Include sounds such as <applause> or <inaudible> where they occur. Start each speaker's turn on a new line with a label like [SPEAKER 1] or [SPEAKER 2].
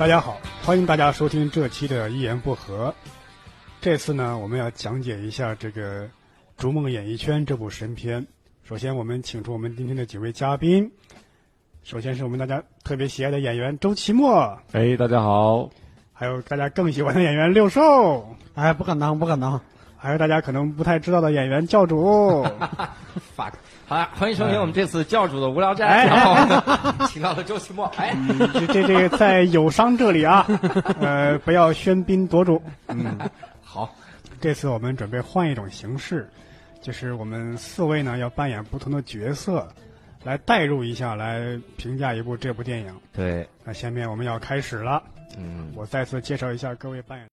[SPEAKER 1] 大家好，欢迎大家收听这期的《一言不合》。这次呢，我们要讲解一下这个《逐梦演艺圈》这部神片。首先，我们请出我们今天的几位嘉宾。首先是我们大家特别喜爱的演员周奇墨，
[SPEAKER 2] 哎，大家好，
[SPEAKER 1] 还有大家更喜欢的演员六兽，
[SPEAKER 3] 哎，不可能，不可能。
[SPEAKER 1] 还有大家可能不太知道的演员教主。<laughs> <laughs>
[SPEAKER 4] fuck，好呀，欢迎收听我们这次教主的无聊斋，
[SPEAKER 1] 哎
[SPEAKER 4] 然后 <laughs> 请到了周奇墨，哎，
[SPEAKER 1] 这这这个在友商这里啊，呃，不要喧宾夺主。嗯，
[SPEAKER 4] 好，
[SPEAKER 1] 这次我们准备换一种形式，就是我们四位呢要扮演不同的角色，来代入一下，来评价一部这部电影。
[SPEAKER 4] 对，
[SPEAKER 1] 那下面我们要开始了，
[SPEAKER 4] 嗯，
[SPEAKER 1] 我再次介绍一下各位扮演。